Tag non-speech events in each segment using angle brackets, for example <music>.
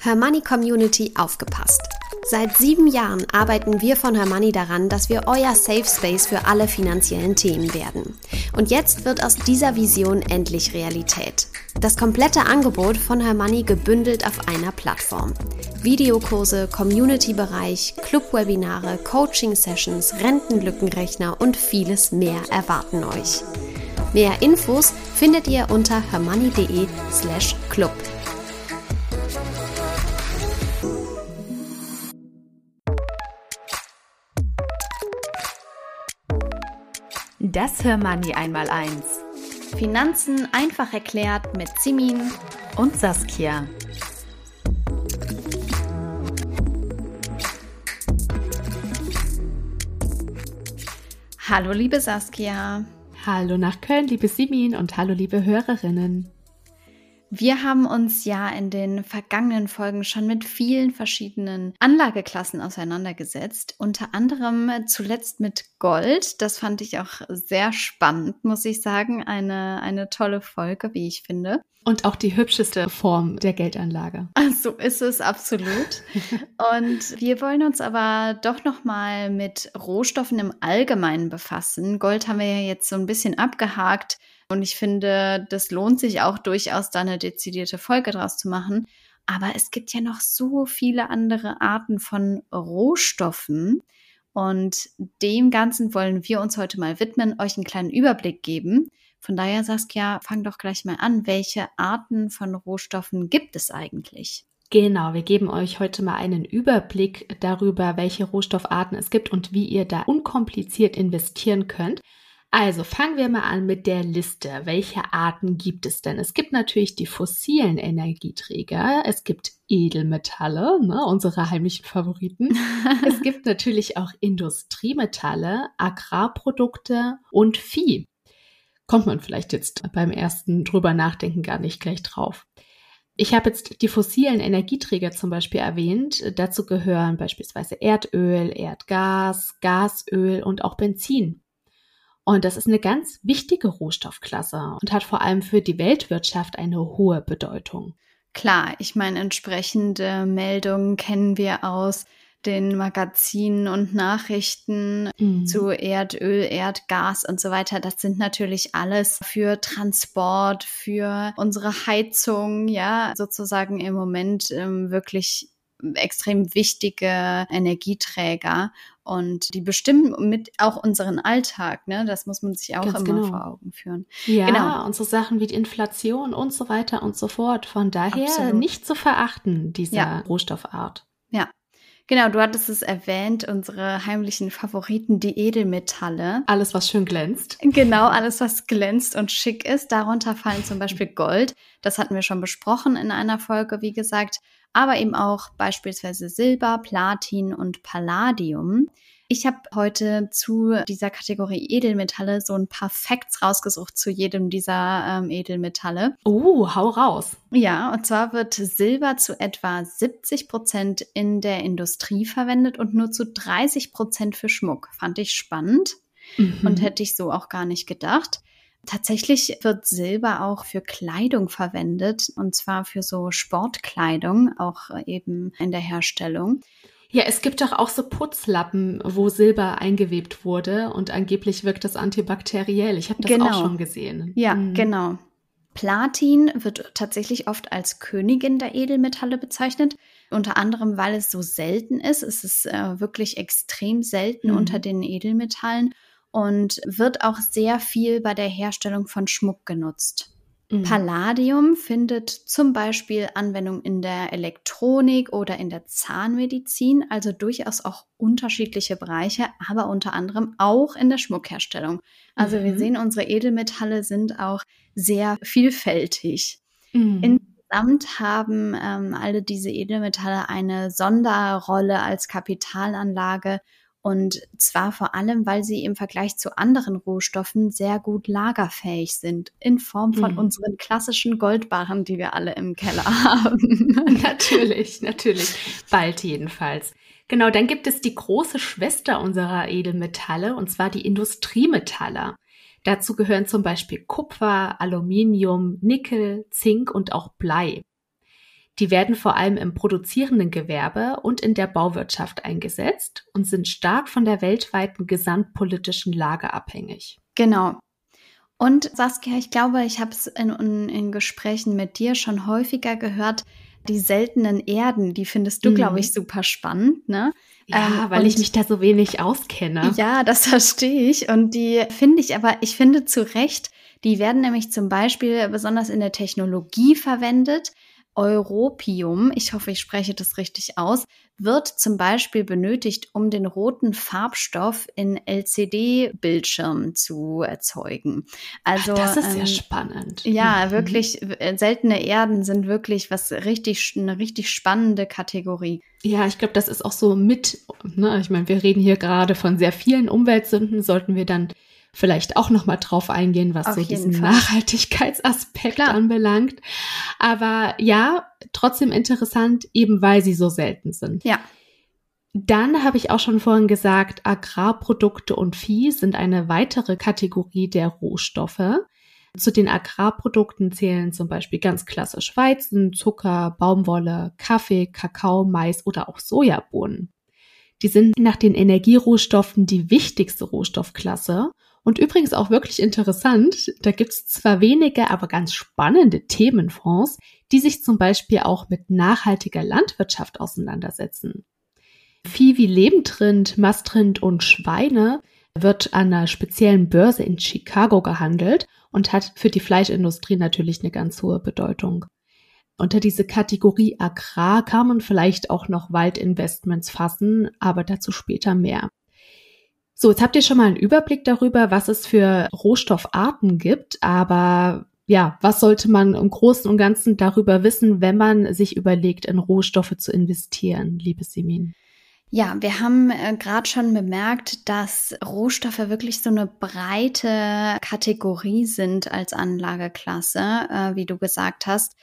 Hermoney Community aufgepasst. Seit sieben Jahren arbeiten wir von Hermoney daran, dass wir euer Safe Space für alle finanziellen Themen werden. Und jetzt wird aus dieser Vision endlich Realität. Das komplette Angebot von Hermoney gebündelt auf einer Plattform. Videokurse, Community-Bereich, Club-Webinare, Coaching-Sessions, Rentenlückenrechner und vieles mehr erwarten euch. Mehr Infos findet ihr unter hermoney.de slash club. Das Hörmoney einmal eins. Finanzen einfach erklärt mit Simin und Saskia. Hallo liebe Saskia. Hallo nach Köln, liebe Simin und hallo liebe Hörerinnen. Wir haben uns ja in den vergangenen Folgen schon mit vielen verschiedenen Anlageklassen auseinandergesetzt, unter anderem zuletzt mit Gold. Das fand ich auch sehr spannend, muss ich sagen. Eine, eine tolle Folge, wie ich finde. Und auch die hübscheste Form der Geldanlage. <laughs> So ist es absolut. Und wir wollen uns aber doch noch mal mit Rohstoffen im Allgemeinen befassen. Gold haben wir ja jetzt so ein bisschen abgehakt. Und ich finde, das lohnt sich auch durchaus, da eine dezidierte Folge draus zu machen. Aber es gibt ja noch so viele andere Arten von Rohstoffen. Und dem Ganzen wollen wir uns heute mal widmen, euch einen kleinen Überblick geben. Von daher, Saskia, fang doch gleich mal an. Welche Arten von Rohstoffen gibt es eigentlich? Genau, wir geben euch heute mal einen Überblick darüber, welche Rohstoffarten es gibt und wie ihr da unkompliziert investieren könnt. Also fangen wir mal an mit der Liste. Welche Arten gibt es denn? Es gibt natürlich die fossilen Energieträger, es gibt Edelmetalle, ne, unsere heimlichen Favoriten. <laughs> es gibt natürlich auch Industriemetalle, Agrarprodukte und Vieh. Kommt man vielleicht jetzt beim ersten drüber nachdenken gar nicht gleich drauf. Ich habe jetzt die fossilen Energieträger zum Beispiel erwähnt. Dazu gehören beispielsweise Erdöl, Erdgas, Gasöl und auch Benzin. Und das ist eine ganz wichtige Rohstoffklasse und hat vor allem für die Weltwirtschaft eine hohe Bedeutung. Klar, ich meine, entsprechende Meldungen kennen wir aus den Magazinen und Nachrichten mhm. zu Erdöl, Erdgas und so weiter. Das sind natürlich alles für Transport, für unsere Heizung, ja, sozusagen im Moment ähm, wirklich extrem wichtige Energieträger und die bestimmen mit auch unseren Alltag, ne? Das muss man sich auch Ganz immer genau. vor Augen führen. Ja, genau. und so Sachen wie die Inflation und so weiter und so fort. Von daher Absolut. nicht zu verachten, diese ja. Rohstoffart. Ja. Genau, du hattest es erwähnt, unsere heimlichen Favoriten, die Edelmetalle. Alles, was schön glänzt. Genau, alles, was glänzt und schick ist. Darunter fallen zum Beispiel <laughs> Gold. Das hatten wir schon besprochen in einer Folge, wie gesagt aber eben auch beispielsweise Silber, Platin und Palladium. Ich habe heute zu dieser Kategorie Edelmetalle so ein paar Facts rausgesucht zu jedem dieser ähm, Edelmetalle. Oh, hau raus. Ja, und zwar wird Silber zu etwa 70 Prozent in der Industrie verwendet und nur zu 30 Prozent für Schmuck. Fand ich spannend mhm. und hätte ich so auch gar nicht gedacht. Tatsächlich wird Silber auch für Kleidung verwendet und zwar für so Sportkleidung, auch eben in der Herstellung. Ja, es gibt doch auch so Putzlappen, wo Silber eingewebt wurde und angeblich wirkt das antibakteriell. Ich habe das genau. auch schon gesehen. Ja, mhm. genau. Platin wird tatsächlich oft als Königin der Edelmetalle bezeichnet. Unter anderem, weil es so selten ist. Es ist äh, wirklich extrem selten mhm. unter den Edelmetallen und wird auch sehr viel bei der Herstellung von Schmuck genutzt. Mhm. Palladium findet zum Beispiel Anwendung in der Elektronik oder in der Zahnmedizin, also durchaus auch unterschiedliche Bereiche, aber unter anderem auch in der Schmuckherstellung. Also mhm. wir sehen, unsere Edelmetalle sind auch sehr vielfältig. Mhm. Insgesamt haben ähm, alle diese Edelmetalle eine Sonderrolle als Kapitalanlage und zwar vor allem, weil sie im Vergleich zu anderen Rohstoffen sehr gut lagerfähig sind, in Form von mhm. unseren klassischen Goldbarren, die wir alle im Keller <laughs> haben. <laughs> natürlich, natürlich. Bald jedenfalls. Genau, dann gibt es die große Schwester unserer Edelmetalle, und zwar die Industriemetalle. Dazu gehören zum Beispiel Kupfer, Aluminium, Nickel, Zink und auch Blei. Die werden vor allem im produzierenden Gewerbe und in der Bauwirtschaft eingesetzt und sind stark von der weltweiten gesamtpolitischen Lage abhängig. Genau. Und Saskia, ich glaube, ich habe es in, in, Gesprächen mit dir schon häufiger gehört, die seltenen Erden, die findest du, mhm. glaube ich, super spannend, ne? Ja, ähm, weil ich mich da so wenig auskenne. Ja, das verstehe ich. Und die finde ich aber, ich finde zu Recht, die werden nämlich zum Beispiel besonders in der Technologie verwendet. Europium, ich hoffe, ich spreche das richtig aus, wird zum Beispiel benötigt, um den roten Farbstoff in LCD-Bildschirmen zu erzeugen. Also das ist ähm, ja spannend. Ja, mhm. wirklich äh, seltene Erden sind wirklich was richtig eine richtig spannende Kategorie. Ja, ich glaube, das ist auch so mit. Ne, ich meine, wir reden hier gerade von sehr vielen Umweltsünden. Sollten wir dann vielleicht auch noch mal drauf eingehen, was Auf so diesen Fall. Nachhaltigkeitsaspekt Klar. anbelangt. Aber ja, trotzdem interessant, eben weil sie so selten sind. Ja. Dann habe ich auch schon vorhin gesagt, Agrarprodukte und Vieh sind eine weitere Kategorie der Rohstoffe. Zu den Agrarprodukten zählen zum Beispiel ganz klassisch Weizen, Zucker, Baumwolle, Kaffee, Kakao, Mais oder auch Sojabohnen. Die sind nach den Energierohstoffen die wichtigste Rohstoffklasse und übrigens auch wirklich interessant, da gibt es zwar wenige, aber ganz spannende Themenfonds, die sich zum Beispiel auch mit nachhaltiger Landwirtschaft auseinandersetzen. Vieh wie Lebendrind, Mastrind und Schweine wird an einer speziellen Börse in Chicago gehandelt und hat für die Fleischindustrie natürlich eine ganz hohe Bedeutung. Unter diese Kategorie Agrar kann man vielleicht auch noch Waldinvestments fassen, aber dazu später mehr. So, jetzt habt ihr schon mal einen Überblick darüber, was es für Rohstoffarten gibt, aber ja, was sollte man im Großen und Ganzen darüber wissen, wenn man sich überlegt, in Rohstoffe zu investieren, liebe Simin? Ja, wir haben äh, gerade schon bemerkt, dass Rohstoffe wirklich so eine breite Kategorie sind als Anlageklasse, äh, wie du gesagt hast.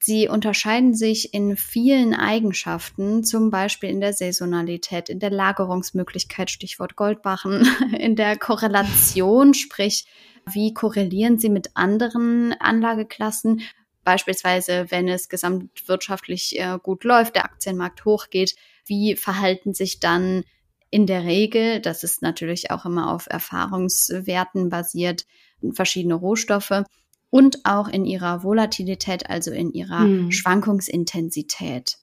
Sie unterscheiden sich in vielen Eigenschaften, zum Beispiel in der Saisonalität, in der Lagerungsmöglichkeit, Stichwort Goldbachen, <laughs> in der Korrelation, sprich, wie korrelieren sie mit anderen Anlageklassen, beispielsweise wenn es gesamtwirtschaftlich äh, gut läuft, der Aktienmarkt hochgeht, wie verhalten sich dann in der Regel, das ist natürlich auch immer auf Erfahrungswerten basiert, verschiedene Rohstoffe und auch in ihrer Volatilität, also in ihrer hm. Schwankungsintensität.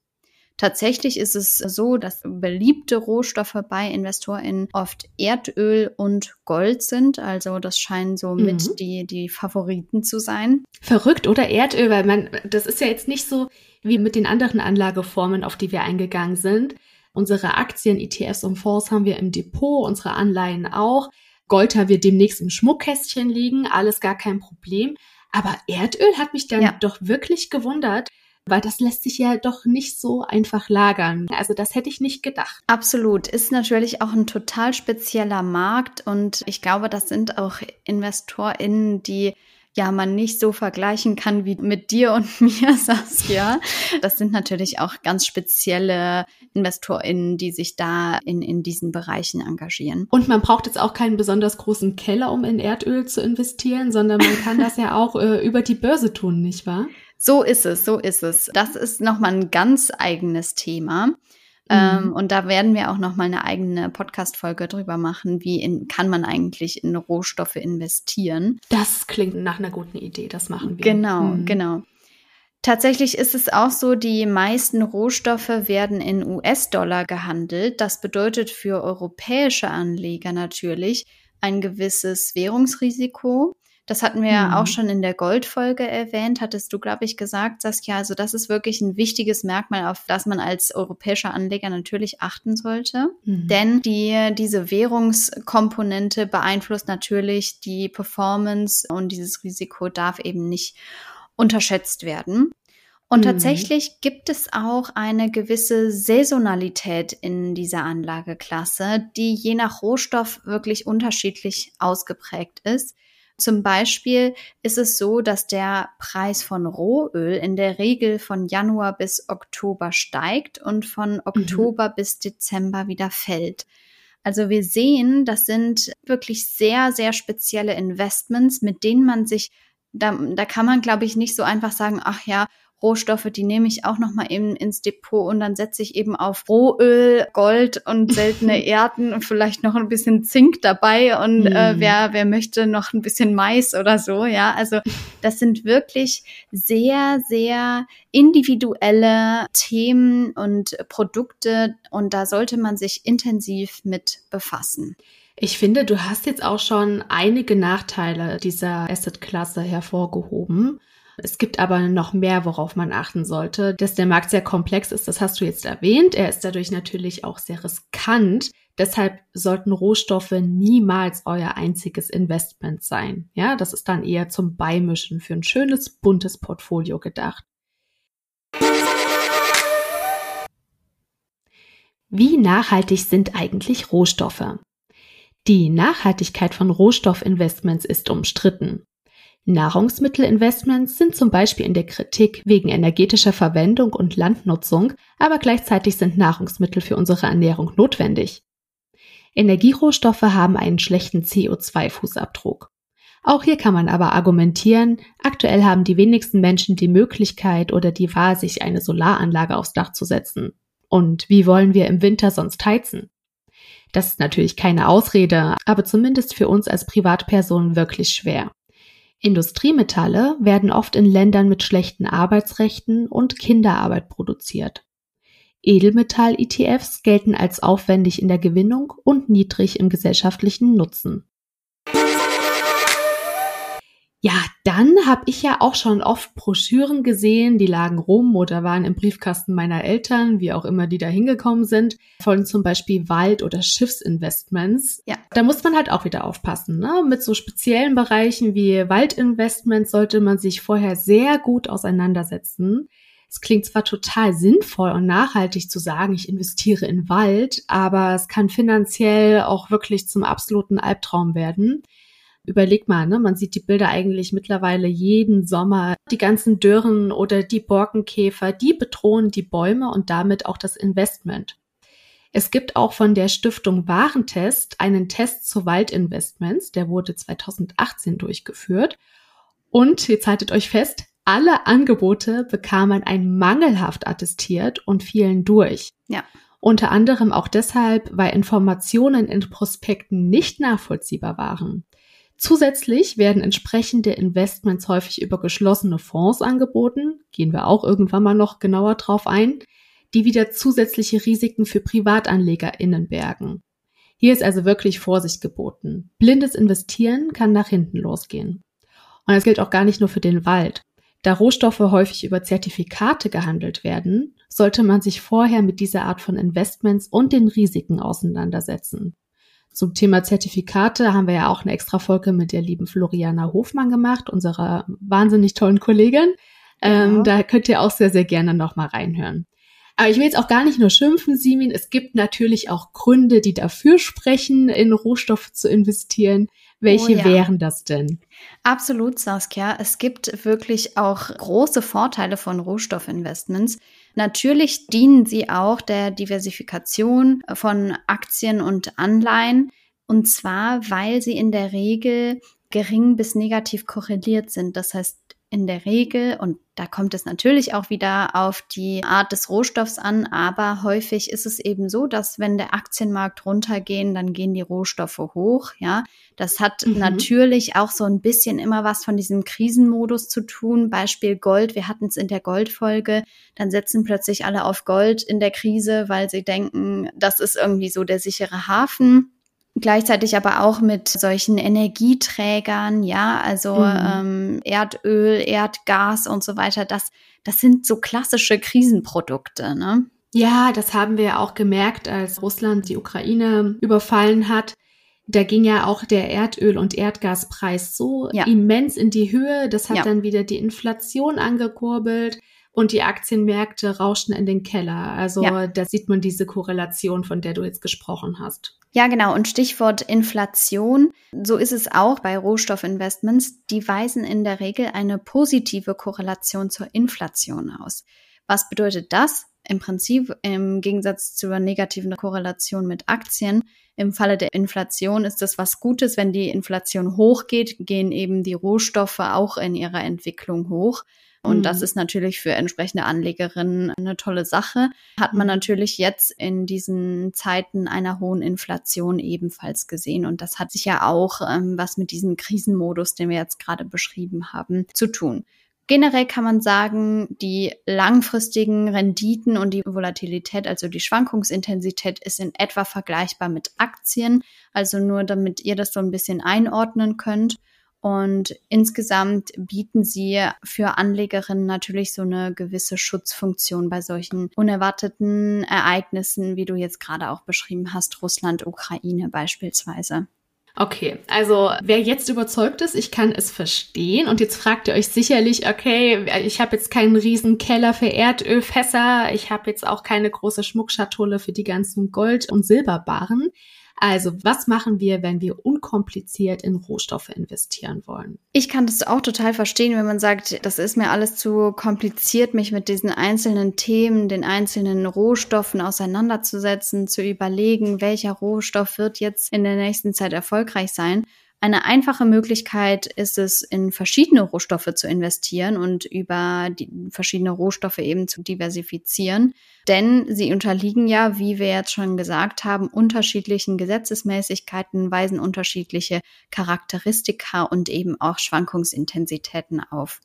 Tatsächlich ist es so, dass beliebte Rohstoffe bei InvestorInnen oft Erdöl und Gold sind. Also das scheinen so mhm. mit die, die Favoriten zu sein. Verrückt, oder? Erdöl, weil man, das ist ja jetzt nicht so wie mit den anderen Anlageformen, auf die wir eingegangen sind. Unsere Aktien, ETFs und Fonds haben wir im Depot, unsere Anleihen auch. Gold haben wir demnächst im Schmuckkästchen liegen, alles gar kein Problem. Aber Erdöl hat mich dann ja. doch wirklich gewundert, weil das lässt sich ja doch nicht so einfach lagern. Also das hätte ich nicht gedacht. Absolut. Ist natürlich auch ein total spezieller Markt und ich glaube, das sind auch InvestorInnen, die ja man nicht so vergleichen kann wie mit dir und <laughs> mir, Saskia. Das sind natürlich auch ganz spezielle InvestorInnen, die sich da in, in diesen Bereichen engagieren. Und man braucht jetzt auch keinen besonders großen Keller, um in Erdöl zu investieren, sondern man kann das ja auch äh, über die Börse tun, nicht wahr? So ist es, so ist es. Das ist nochmal ein ganz eigenes Thema. Ähm, mhm. und da werden wir auch noch mal eine eigene Podcast-Folge drüber machen, wie in, kann man eigentlich in Rohstoffe investieren. Das klingt nach einer guten Idee, das machen wir. Genau, mhm. genau. Tatsächlich ist es auch so, die meisten Rohstoffe werden in US-Dollar gehandelt. Das bedeutet für europäische Anleger natürlich ein gewisses Währungsrisiko. Das hatten wir ja mhm. auch schon in der Goldfolge erwähnt, hattest du, glaube ich, gesagt, Saskia. Also das ist wirklich ein wichtiges Merkmal, auf das man als europäischer Anleger natürlich achten sollte. Mhm. Denn die, diese Währungskomponente beeinflusst natürlich die Performance und dieses Risiko darf eben nicht unterschätzt werden. Und mhm. tatsächlich gibt es auch eine gewisse Saisonalität in dieser Anlageklasse, die je nach Rohstoff wirklich unterschiedlich ausgeprägt ist. Zum Beispiel ist es so, dass der Preis von Rohöl in der Regel von Januar bis Oktober steigt und von mhm. Oktober mhm. bis Dezember wieder fällt. Also wir sehen, das sind wirklich sehr, sehr spezielle Investments, mit denen man sich da, da kann man, glaube ich, nicht so einfach sagen, ach ja, Rohstoffe, die nehme ich auch nochmal eben ins Depot und dann setze ich eben auf Rohöl, Gold und seltene <laughs> Erden und vielleicht noch ein bisschen Zink dabei und äh, mhm. wer, wer möchte noch ein bisschen Mais oder so, ja. Also das sind wirklich sehr, sehr individuelle Themen und Produkte und da sollte man sich intensiv mit befassen. Ich finde, du hast jetzt auch schon einige Nachteile dieser Asset-Klasse hervorgehoben. Es gibt aber noch mehr, worauf man achten sollte. Dass der Markt sehr komplex ist, das hast du jetzt erwähnt. Er ist dadurch natürlich auch sehr riskant. Deshalb sollten Rohstoffe niemals euer einziges Investment sein. Ja, das ist dann eher zum Beimischen für ein schönes, buntes Portfolio gedacht. Wie nachhaltig sind eigentlich Rohstoffe? Die Nachhaltigkeit von Rohstoffinvestments ist umstritten. Nahrungsmittelinvestments sind zum Beispiel in der Kritik wegen energetischer Verwendung und Landnutzung, aber gleichzeitig sind Nahrungsmittel für unsere Ernährung notwendig. Energierohstoffe haben einen schlechten CO2-Fußabdruck. Auch hier kann man aber argumentieren, aktuell haben die wenigsten Menschen die Möglichkeit oder die Wahl, sich eine Solaranlage aufs Dach zu setzen. Und wie wollen wir im Winter sonst heizen? Das ist natürlich keine Ausrede, aber zumindest für uns als Privatpersonen wirklich schwer. Industriemetalle werden oft in Ländern mit schlechten Arbeitsrechten und Kinderarbeit produziert. Edelmetall-ETFs gelten als aufwendig in der Gewinnung und niedrig im gesellschaftlichen Nutzen. Ja, dann habe ich ja auch schon oft Broschüren gesehen, die lagen rum oder waren im Briefkasten meiner Eltern, wie auch immer die da hingekommen sind, von zum Beispiel Wald- oder Schiffsinvestments. Ja. Da muss man halt auch wieder aufpassen. Ne? Mit so speziellen Bereichen wie Waldinvestments sollte man sich vorher sehr gut auseinandersetzen. Es klingt zwar total sinnvoll und nachhaltig zu sagen, ich investiere in Wald, aber es kann finanziell auch wirklich zum absoluten Albtraum werden überleg mal, ne, man sieht die Bilder eigentlich mittlerweile jeden Sommer. Die ganzen Dürren oder die Borkenkäfer, die bedrohen die Bäume und damit auch das Investment. Es gibt auch von der Stiftung Warentest einen Test zu Waldinvestments, der wurde 2018 durchgeführt. Und jetzt haltet euch fest, alle Angebote bekamen ein mangelhaft attestiert und fielen durch. Ja. Unter anderem auch deshalb, weil Informationen in Prospekten nicht nachvollziehbar waren. Zusätzlich werden entsprechende Investments häufig über geschlossene Fonds angeboten, gehen wir auch irgendwann mal noch genauer drauf ein, die wieder zusätzliche Risiken für PrivatanlegerInnen bergen. Hier ist also wirklich Vorsicht geboten. Blindes Investieren kann nach hinten losgehen. Und das gilt auch gar nicht nur für den Wald. Da Rohstoffe häufig über Zertifikate gehandelt werden, sollte man sich vorher mit dieser Art von Investments und den Risiken auseinandersetzen. Zum Thema Zertifikate haben wir ja auch eine extra Folge mit der lieben Floriana Hofmann gemacht, unserer wahnsinnig tollen Kollegin. Ähm, genau. da könnt ihr auch sehr, sehr gerne nochmal reinhören. Aber ich will jetzt auch gar nicht nur schimpfen, Simin. Es gibt natürlich auch Gründe, die dafür sprechen, in Rohstoffe zu investieren. Welche oh, ja. wären das denn? Absolut, Saskia. Es gibt wirklich auch große Vorteile von Rohstoffinvestments. Natürlich dienen sie auch der Diversifikation von Aktien und Anleihen. Und zwar, weil sie in der Regel gering bis negativ korreliert sind. Das heißt, in der Regel, und da kommt es natürlich auch wieder auf die Art des Rohstoffs an, aber häufig ist es eben so, dass wenn der Aktienmarkt runtergehen, dann gehen die Rohstoffe hoch, ja. Das hat mhm. natürlich auch so ein bisschen immer was von diesem Krisenmodus zu tun. Beispiel Gold, wir hatten es in der Goldfolge, dann setzen plötzlich alle auf Gold in der Krise, weil sie denken, das ist irgendwie so der sichere Hafen gleichzeitig aber auch mit solchen Energieträgern, ja, also mhm. ähm, Erdöl, Erdgas und so weiter. Das, das sind so klassische Krisenprodukte, ne? Ja, das haben wir auch gemerkt, als Russland die Ukraine überfallen hat. Da ging ja auch der Erdöl- und Erdgaspreis so ja. immens in die Höhe. Das hat ja. dann wieder die Inflation angekurbelt und die Aktienmärkte rauschten in den Keller. Also ja. da sieht man diese Korrelation, von der du jetzt gesprochen hast. Ja, genau. Und Stichwort Inflation. So ist es auch bei Rohstoffinvestments. Die weisen in der Regel eine positive Korrelation zur Inflation aus. Was bedeutet das? Im Prinzip im Gegensatz zur negativen Korrelation mit Aktien. Im Falle der Inflation ist das was Gutes. Wenn die Inflation hochgeht, gehen eben die Rohstoffe auch in ihrer Entwicklung hoch. Und mhm. das ist natürlich für entsprechende Anlegerinnen eine tolle Sache. Hat man mhm. natürlich jetzt in diesen Zeiten einer hohen Inflation ebenfalls gesehen. Und das hat sich ja auch ähm, was mit diesem Krisenmodus, den wir jetzt gerade beschrieben haben, zu tun. Generell kann man sagen, die langfristigen Renditen und die Volatilität, also die Schwankungsintensität, ist in etwa vergleichbar mit Aktien. Also nur damit ihr das so ein bisschen einordnen könnt. Und insgesamt bieten sie für Anlegerinnen natürlich so eine gewisse Schutzfunktion bei solchen unerwarteten Ereignissen, wie du jetzt gerade auch beschrieben hast, Russland, Ukraine beispielsweise. Okay, also wer jetzt überzeugt ist, ich kann es verstehen. Und jetzt fragt ihr euch sicherlich, okay, ich habe jetzt keinen riesen Keller für Erdölfässer, ich habe jetzt auch keine große Schmuckschatulle für die ganzen Gold- und Silberbarren. Also, was machen wir, wenn wir unkompliziert in Rohstoffe investieren wollen? Ich kann das auch total verstehen, wenn man sagt, das ist mir alles zu kompliziert, mich mit diesen einzelnen Themen, den einzelnen Rohstoffen auseinanderzusetzen, zu überlegen, welcher Rohstoff wird jetzt in der nächsten Zeit erfolgreich sein. Eine einfache Möglichkeit ist es, in verschiedene Rohstoffe zu investieren und über die verschiedene Rohstoffe eben zu diversifizieren. Denn sie unterliegen ja, wie wir jetzt schon gesagt haben, unterschiedlichen Gesetzesmäßigkeiten, weisen unterschiedliche Charakteristika und eben auch Schwankungsintensitäten auf.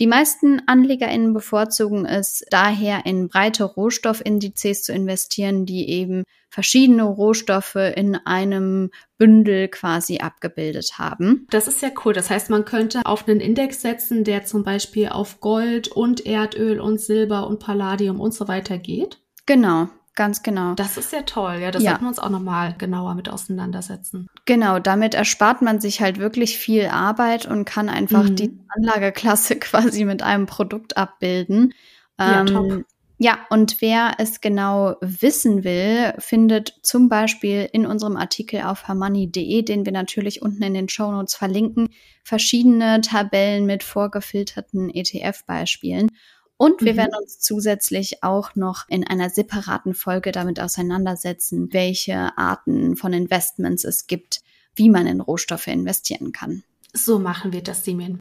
Die meisten AnlegerInnen bevorzugen es daher, in breite Rohstoffindizes zu investieren, die eben verschiedene Rohstoffe in einem Bündel quasi abgebildet haben. Das ist ja cool. Das heißt, man könnte auf einen Index setzen, der zum Beispiel auf Gold und Erdöl und Silber und Palladium und so weiter geht. Genau. Ganz genau. Das ist ja toll. Ja, das ja. sollten wir uns auch nochmal genauer mit auseinandersetzen. Genau, damit erspart man sich halt wirklich viel Arbeit und kann einfach mhm. die Anlageklasse <laughs> quasi mit einem Produkt abbilden. Ja, ähm, top. Ja, und wer es genau wissen will, findet zum Beispiel in unserem Artikel auf hermoney.de, den wir natürlich unten in den Show Notes verlinken, verschiedene Tabellen mit vorgefilterten ETF-Beispielen. Und wir mhm. werden uns zusätzlich auch noch in einer separaten Folge damit auseinandersetzen, welche Arten von Investments es gibt, wie man in Rohstoffe investieren kann. So machen wir das, Simin.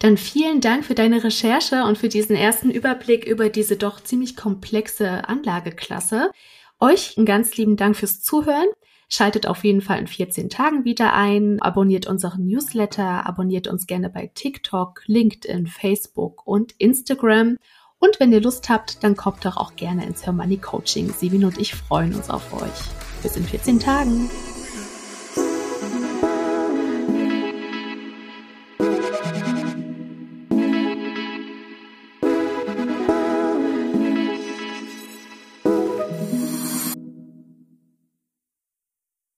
Dann vielen Dank für deine Recherche und für diesen ersten Überblick über diese doch ziemlich komplexe Anlageklasse. Euch einen ganz lieben Dank fürs Zuhören. Schaltet auf jeden Fall in 14 Tagen wieder ein, abonniert unseren Newsletter, abonniert uns gerne bei TikTok, LinkedIn, Facebook und Instagram. Und wenn ihr Lust habt, dann kommt doch auch gerne ins Her Money Coaching. Sieben und ich freuen uns auf euch. Bis in 14 Tagen.